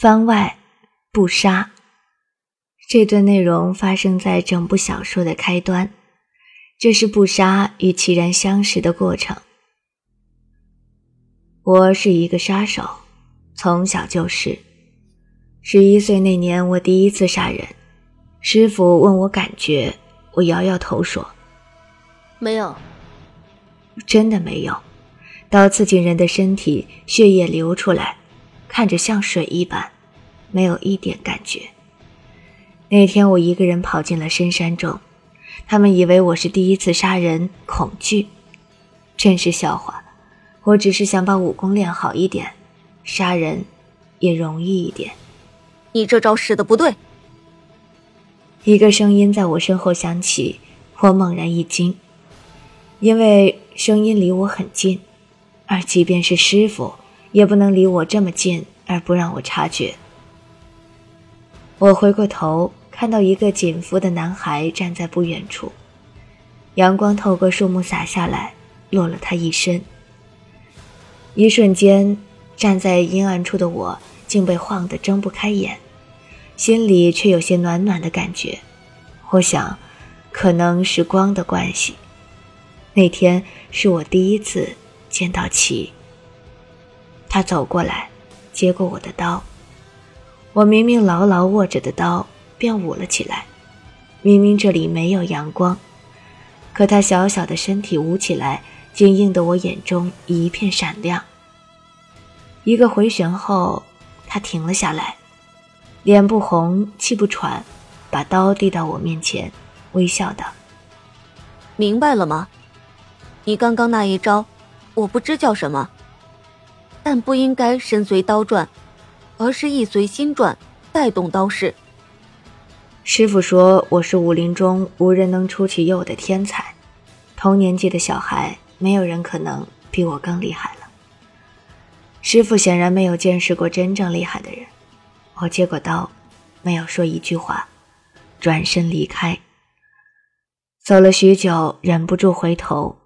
番外不杀。这段内容发生在整部小说的开端，这是不杀与其然相识的过程。我是一个杀手，从小就是。十一岁那年，我第一次杀人，师傅问我感觉，我摇摇头说：“没有，真的没有。”刀刺进人的身体，血液流出来，看着像水一般，没有一点感觉。那天我一个人跑进了深山中，他们以为我是第一次杀人，恐惧，真是笑话。我只是想把武功练好一点，杀人也容易一点。你这招使的不对。一个声音在我身后响起，我猛然一惊，因为声音离我很近，而即便是师傅，也不能离我这么近而不让我察觉。我回过头。看到一个紧缚的男孩站在不远处，阳光透过树木洒下来，落了他一身。一瞬间，站在阴暗处的我竟被晃得睁不开眼，心里却有些暖暖的感觉。我想，可能是光的关系。那天是我第一次见到齐。他走过来，接过我的刀。我明明牢牢握着的刀。便舞了起来。明明这里没有阳光，可他小小的身体舞起来，竟映得我眼中一片闪亮。一个回旋后，他停了下来，脸不红，气不喘，把刀递到我面前，微笑道：“明白了吗？你刚刚那一招，我不知叫什么，但不应该身随刀转，而是意随心转，带动刀势。”师傅说我是武林中无人能出其右的天才，同年纪的小孩没有人可能比我更厉害了。师傅显然没有见识过真正厉害的人。我接过刀，没有说一句话，转身离开。走了许久，忍不住回头，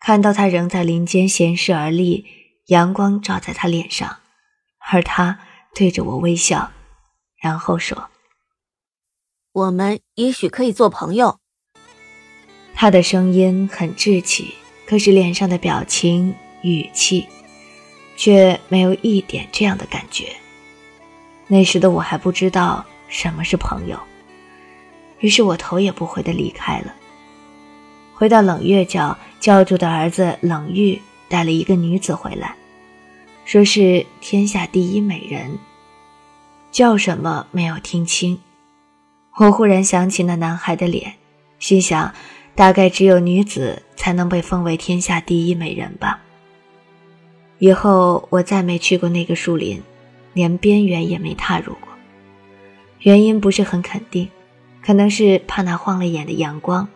看到他仍在林间闲适而立，阳光照在他脸上，而他对着我微笑，然后说。我们也许可以做朋友。他的声音很稚气，可是脸上的表情、语气，却没有一点这样的感觉。那时的我还不知道什么是朋友，于是我头也不回的离开了。回到冷月教，教主的儿子冷玉带了一个女子回来，说是天下第一美人，叫什么没有听清。我忽然想起那男孩的脸，心想，大概只有女子才能被封为天下第一美人吧。以后我再没去过那个树林，连边缘也没踏入过。原因不是很肯定，可能是怕那晃了眼的阳光，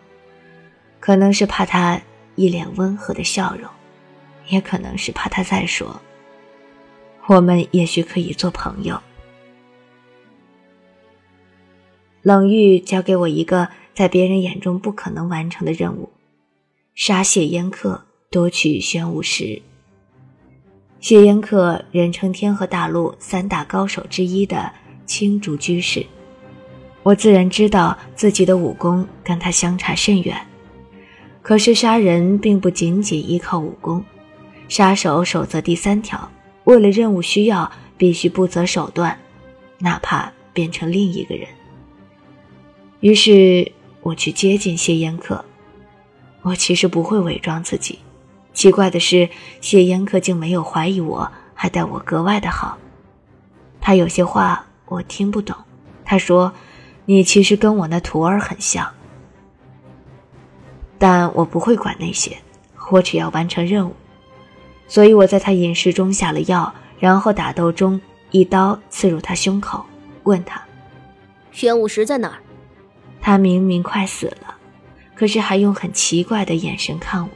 可能是怕他一脸温和的笑容，也可能是怕他再说，我们也许可以做朋友。冷玉交给我一个在别人眼中不可能完成的任务：杀谢烟客，夺取玄武石。谢烟客人称天河大陆三大高手之一的青竹居士，我自然知道自己的武功跟他相差甚远。可是杀人并不仅仅依靠武功，杀手守则第三条：为了任务需要，必须不择手段，哪怕变成另一个人。于是我去接近谢烟客，我其实不会伪装自己。奇怪的是，谢烟客竟没有怀疑我，还待我格外的好。他有些话我听不懂，他说：“你其实跟我那徒儿很像。”但我不会管那些，我只要完成任务。所以我在他饮食中下了药，然后打斗中一刀刺入他胸口，问他：“玄武石在哪儿？”他明明快死了，可是还用很奇怪的眼神看我。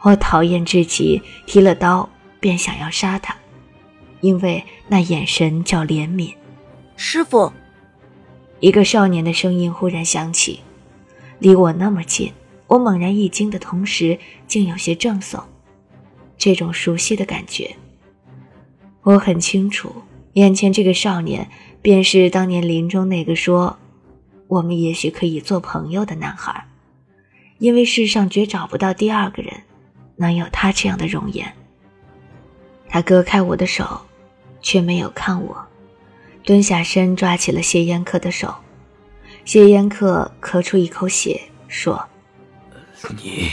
我讨厌至极，提了刀便想要杀他，因为那眼神叫怜悯。师傅，一个少年的声音忽然响起，离我那么近，我猛然一惊的同时，竟有些怔悚。这种熟悉的感觉，我很清楚，眼前这个少年，便是当年林中那个说“我们也许可以做朋友”的男孩，因为世上绝找不到第二个人，能有他这样的容颜。他割开我的手，却没有看我，蹲下身抓起了谢烟客的手。谢烟客咳出一口血，说：“你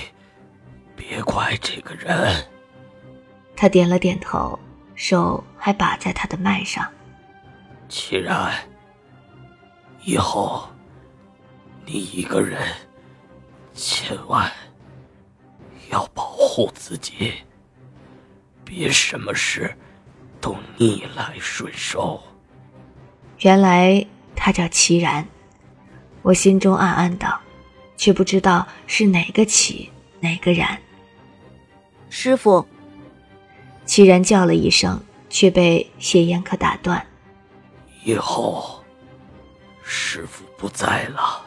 别怪这个人。”他点了点头，手还把在他的脉上。既然以后你一个人，千万要保护自己，别什么事都逆来顺受。原来他叫齐然。我心中暗暗道，却不知道是哪个齐，哪个然。师傅，齐然叫了一声，却被谢烟客打断。以后师傅不在了，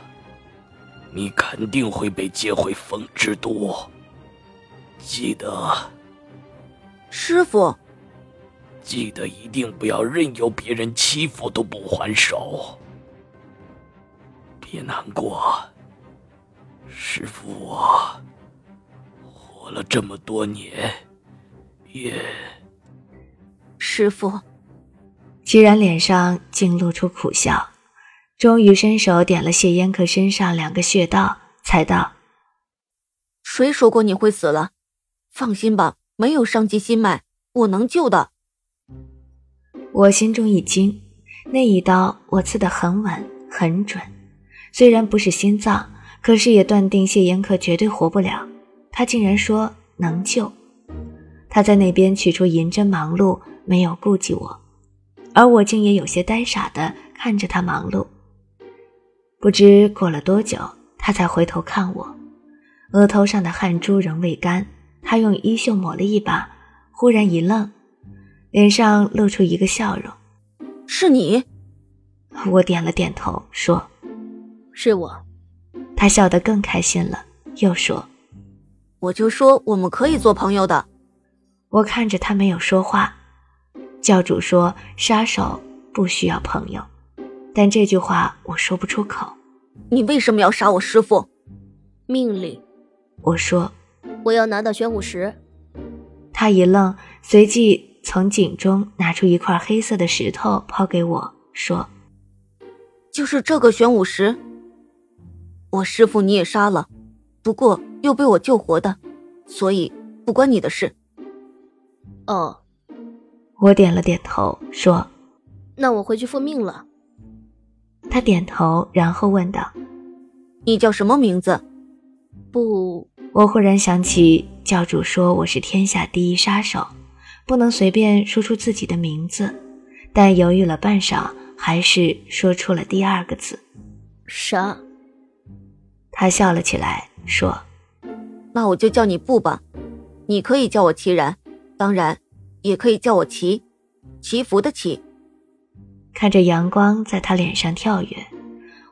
你肯定会被接回风之都。记得，师傅，记得一定不要任由别人欺负都不还手。别难过，师傅，我活了这么多年，也……师傅，齐然脸上竟露出苦笑，终于伸手点了谢烟客身上两个穴道，才道：“谁说过你会死了？放心吧，没有伤及心脉，我能救的。”我心中一惊，那一刀我刺得很稳，很准。虽然不是心脏，可是也断定谢烟客绝对活不了。他竟然说能救。他在那边取出银针忙碌，没有顾及我，而我竟也有些呆傻的看着他忙碌。不知过了多久，他才回头看我，额头上的汗珠仍未干。他用衣袖抹了一把，忽然一愣，脸上露出一个笑容：“是你？”我点了点头，说。是我，他笑得更开心了，又说：“我就说我们可以做朋友的。”我看着他没有说话。教主说：“杀手不需要朋友。”但这句话我说不出口。你为什么要杀我师傅？命令。我说：“我要拿到玄武石。”他一愣，随即从井中拿出一块黑色的石头抛给我，说：“就是这个玄武石。”我师傅你也杀了，不过又被我救活的，所以不关你的事。哦，我点了点头，说：“那我回去复命了。”他点头，然后问道：“你叫什么名字？”不，我忽然想起教主说我是天下第一杀手，不能随便说出自己的名字，但犹豫了半晌，还是说出了第二个字：“杀。”他笑了起来，说：“那我就叫你布吧，你可以叫我齐然，当然，也可以叫我祈，祈福的祈。”看着阳光在他脸上跳跃，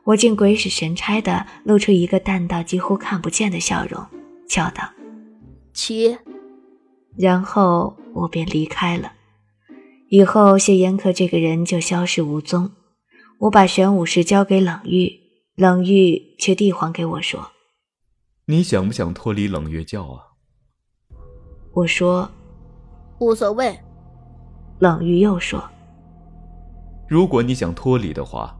我竟鬼使神差的露出一个淡到几乎看不见的笑容，叫道：“祈。”然后我便离开了。以后谢烟客这个人就消失无踪。我把玄武石交给冷玉。冷玉却递还给我说：“你想不想脱离冷月教啊？”我说：“无所谓。”冷玉又说：“如果你想脱离的话，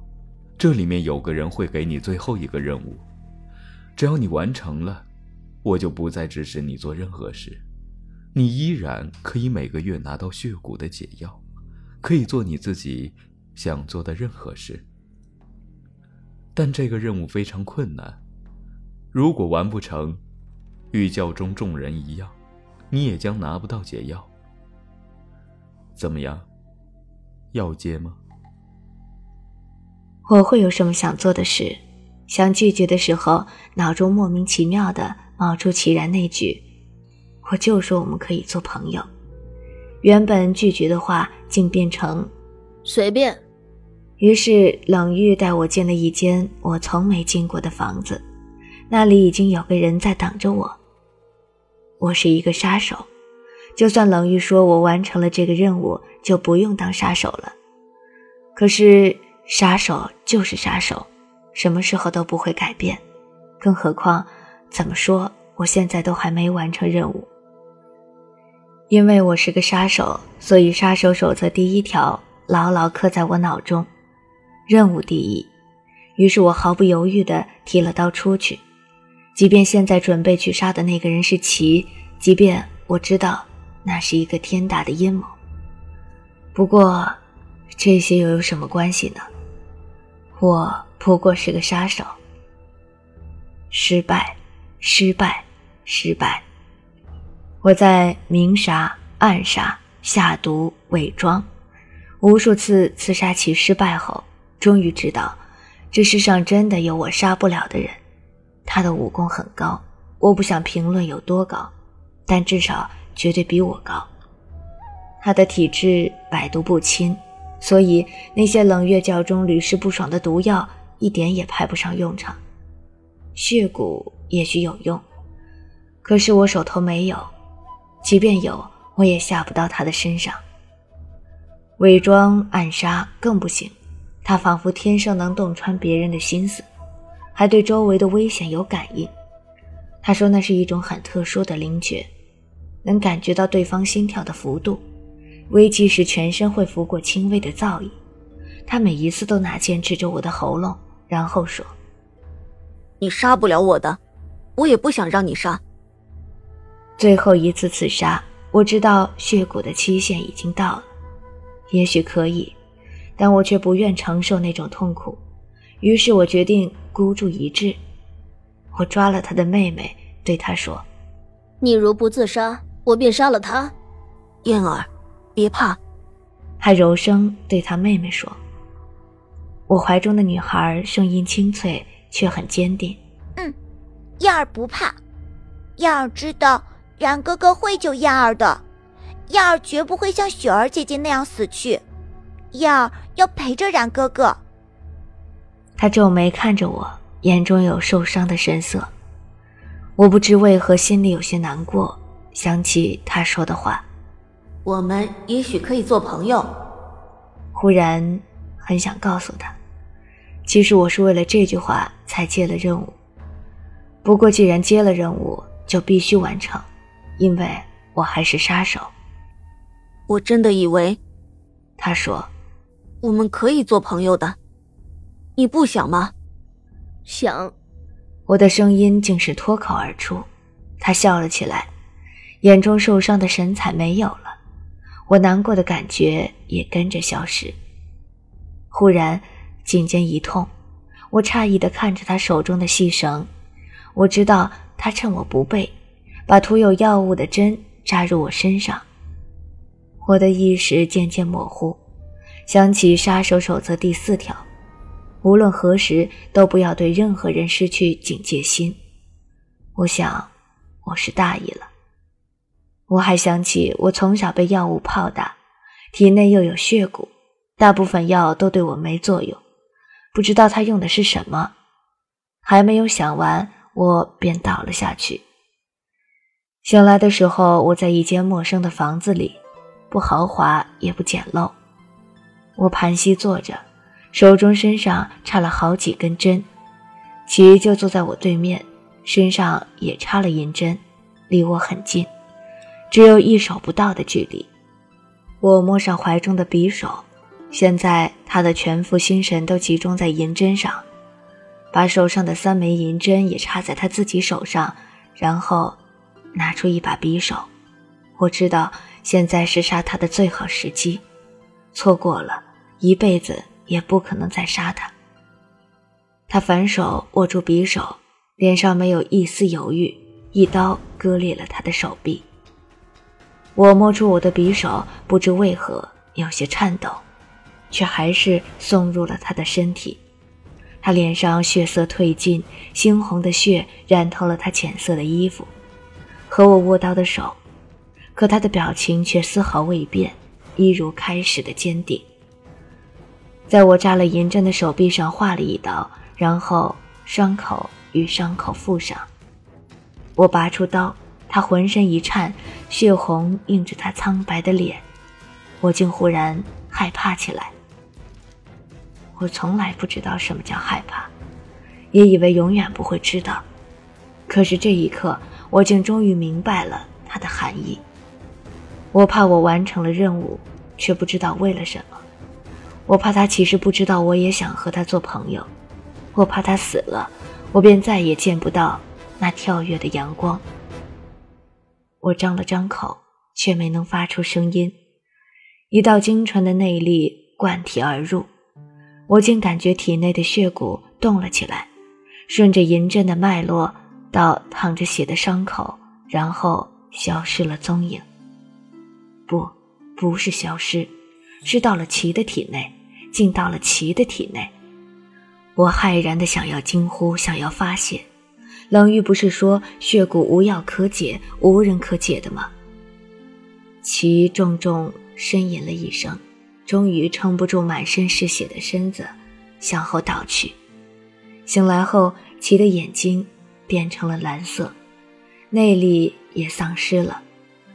这里面有个人会给你最后一个任务，只要你完成了，我就不再指使你做任何事，你依然可以每个月拿到血骨的解药，可以做你自己想做的任何事。”但这个任务非常困难，如果完不成，与教中众人一样，你也将拿不到解药。怎么样？要接吗？我会有什么想做的事？想拒绝的时候，脑中莫名其妙的冒出齐然那句：“我就说我们可以做朋友。”原本拒绝的话，竟变成“随便”。于是，冷玉带我进了一间我从没进过的房子，那里已经有个人在等着我。我是一个杀手，就算冷玉说我完成了这个任务就不用当杀手了，可是杀手就是杀手，什么时候都不会改变。更何况，怎么说，我现在都还没完成任务。因为我是个杀手，所以杀手守则第一条牢牢刻在我脑中：任务第一。于是我毫不犹豫地提了刀出去，即便现在准备去杀的那个人是齐，即便我知道那是一个天大的阴谋。不过，这些又有什么关系呢？我不过是个杀手。失败，失败，失败。我在明杀、暗杀、下毒、伪装，无数次刺杀其失败后，终于知道，这世上真的有我杀不了的人。他的武功很高，我不想评论有多高，但至少绝对比我高。他的体质百毒不侵，所以那些冷月教中屡试不爽的毒药一点也派不上用场。血蛊也许有用，可是我手头没有，即便有，我也下不到他的身上。伪装暗杀更不行，他仿佛天生能洞穿别人的心思，还对周围的危险有感应。他说那是一种很特殊的灵觉，能感觉到对方心跳的幅度，危机时全身会拂过轻微的噪音。他每一次都拿剑指着我的喉咙，然后说。你杀不了我的，我也不想让你杀。最后一次刺杀，我知道血骨的期限已经到了，也许可以，但我却不愿承受那种痛苦。于是我决定孤注一掷，我抓了他的妹妹，对他说：“你如不自杀，我便杀了他。”燕儿，别怕。他柔声对他妹妹说：“我怀中的女孩声音清脆。”却很坚定。嗯，燕儿不怕，燕儿知道冉哥哥会救燕儿的，燕儿绝不会像雪儿姐姐那样死去，燕儿要陪着冉哥哥。他皱眉看着我，眼中有受伤的神色。我不知为何心里有些难过，想起他说的话：“我们也许可以做朋友。”忽然很想告诉他。其实我是为了这句话才接了任务，不过既然接了任务，就必须完成，因为我还是杀手。我真的以为，他说，我们可以做朋友的，你不想吗？想。我的声音竟是脱口而出，他笑了起来，眼中受伤的神采没有了，我难过的感觉也跟着消失。忽然。颈间一痛，我诧异的看着他手中的细绳。我知道他趁我不备，把涂有药物的针扎入我身上。我的意识渐渐模糊，想起杀手守则第四条：无论何时都不要对任何人失去警戒心。我想，我是大意了。我还想起我从小被药物泡打，体内又有血蛊，大部分药都对我没作用。不知道他用的是什么，还没有想完，我便倒了下去。醒来的时候，我在一间陌生的房子里，不豪华也不简陋。我盘膝坐着，手中身上插了好几根针，其就坐在我对面，身上也插了银针，离我很近，只有一手不到的距离。我摸上怀中的匕首。现在他的全副心神都集中在银针上，把手上的三枚银针也插在他自己手上，然后拿出一把匕首。我知道现在是杀他的最好时机，错过了一辈子也不可能再杀他。他反手握住匕首，脸上没有一丝犹豫，一刀割裂了他的手臂。我摸出我的匕首，不知为何有些颤抖。却还是送入了他的身体，他脸上血色褪尽，猩红的血染透了他浅色的衣服和我握刀的手，可他的表情却丝毫未变，一如开始的坚定。在我扎了银针的手臂上划了一刀，然后伤口与伤口附上。我拔出刀，他浑身一颤，血红映着他苍白的脸，我竟忽然害怕起来。我从来不知道什么叫害怕，也以为永远不会知道。可是这一刻，我竟终于明白了它的含义。我怕我完成了任务，却不知道为了什么。我怕他其实不知道我也想和他做朋友。我怕他死了，我便再也见不到那跳跃的阳光。我张了张口，却没能发出声音。一道精纯的内力灌体而入，我竟感觉体内的血骨动了起来，顺着银针的脉络到淌着血的伤口，然后消失了踪影。不，不是消失，是到了齐的体内，竟到了齐的体内。我骇然的想要惊呼，想要发泄。冷玉不是说血骨无药可解，无人可解的吗？齐重重呻吟了一声，终于撑不住满身是血的身子，向后倒去。醒来后，齐的眼睛变成了蓝色，内力也丧失了。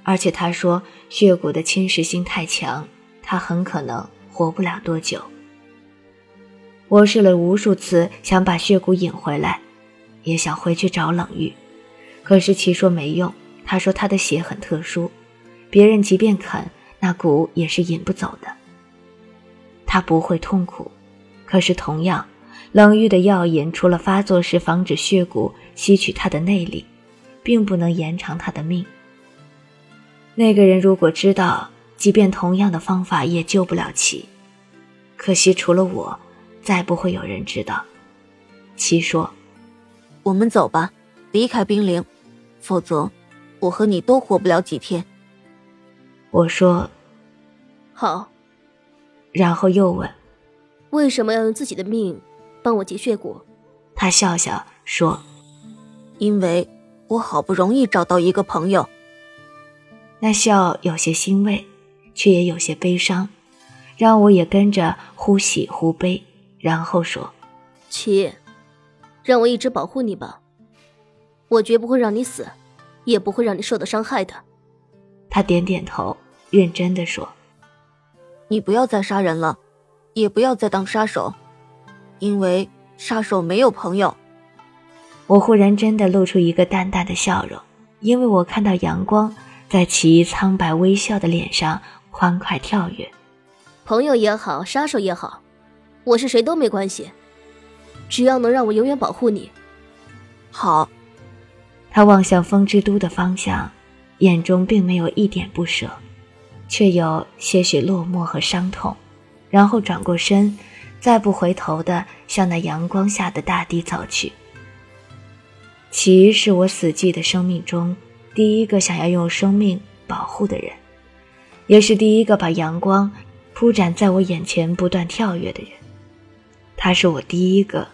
而且他说，血骨的侵蚀性太强，他很可能活不了多久。我试了无数次，想把血骨引回来，也想回去找冷玉，可是齐说没用。他说他的血很特殊，别人即便啃那骨也是引不走的。他不会痛苦，可是同样，冷玉的药引除了发作时防止血骨吸取他的内力，并不能延长他的命。那个人如果知道，即便同样的方法也救不了齐。可惜除了我，再不会有人知道。齐说：“我们走吧，离开冰凌，否则我和你都活不了几天。”我说：“好。”然后又问：“为什么要用自己的命帮我结血骨？”他笑笑说：“因为我好不容易找到一个朋友。”那笑有些欣慰，却也有些悲伤，让我也跟着忽喜忽悲。然后说：“齐，让我一直保护你吧，我绝不会让你死，也不会让你受到伤害的。”他点点头，认真的说：“你不要再杀人了，也不要再当杀手，因为杀手没有朋友。”我忽然真的露出一个淡淡的笑容，因为我看到阳光。在其苍白微笑的脸上欢快跳跃，朋友也好，杀手也好，我是谁都没关系，只要能让我永远保护你。好。他望向风之都的方向，眼中并没有一点不舍，却有些许落寞和伤痛，然后转过身，再不回头的向那阳光下的大地走去。其是我死寂的生命中。第一个想要用生命保护的人，也是第一个把阳光铺展在我眼前不断跳跃的人。他是我第一个，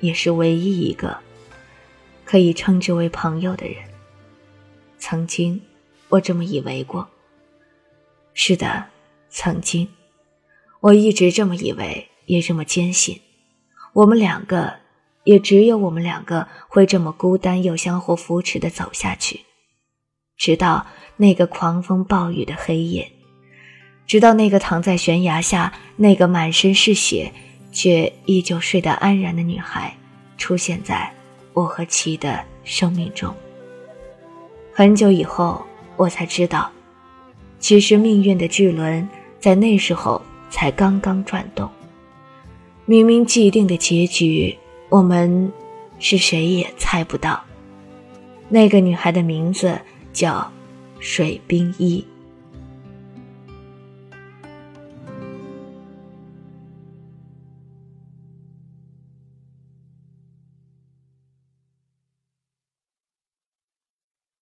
也是唯一一个可以称之为朋友的人。曾经，我这么以为过。是的，曾经，我一直这么以为，也这么坚信。我们两个，也只有我们两个会这么孤单又相互扶持的走下去。直到那个狂风暴雨的黑夜，直到那个躺在悬崖下、那个满身是血却依旧睡得安然的女孩，出现在我和齐的生命中。很久以后，我才知道，其实命运的巨轮在那时候才刚刚转动。明明既定的结局，我们是谁也猜不到。那个女孩的名字。叫水冰衣。